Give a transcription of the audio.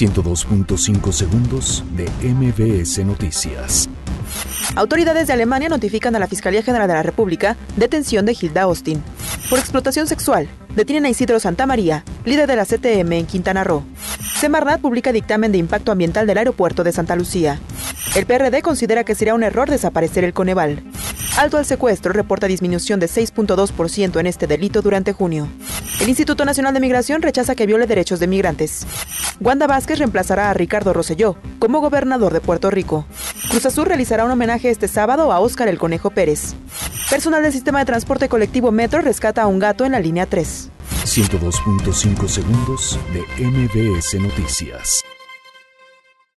102.5 segundos de MBS Noticias. Autoridades de Alemania notifican a la Fiscalía General de la República detención de Hilda Austin. Por explotación sexual, detienen a Isidro Santa María, líder de la CTM en Quintana Roo. Semarnat publica dictamen de impacto ambiental del aeropuerto de Santa Lucía. El PRD considera que sería un error desaparecer el Coneval. Alto al secuestro reporta disminución de 6.2% en este delito durante junio. El Instituto Nacional de Migración rechaza que viole derechos de migrantes. Wanda Vázquez reemplazará a Ricardo Rosselló como gobernador de Puerto Rico. Cruz Azul realizará un homenaje este sábado a Óscar el Conejo Pérez. Personal del sistema de transporte colectivo Metro rescata a un gato en la línea 3. 102.5 segundos de MBS Noticias.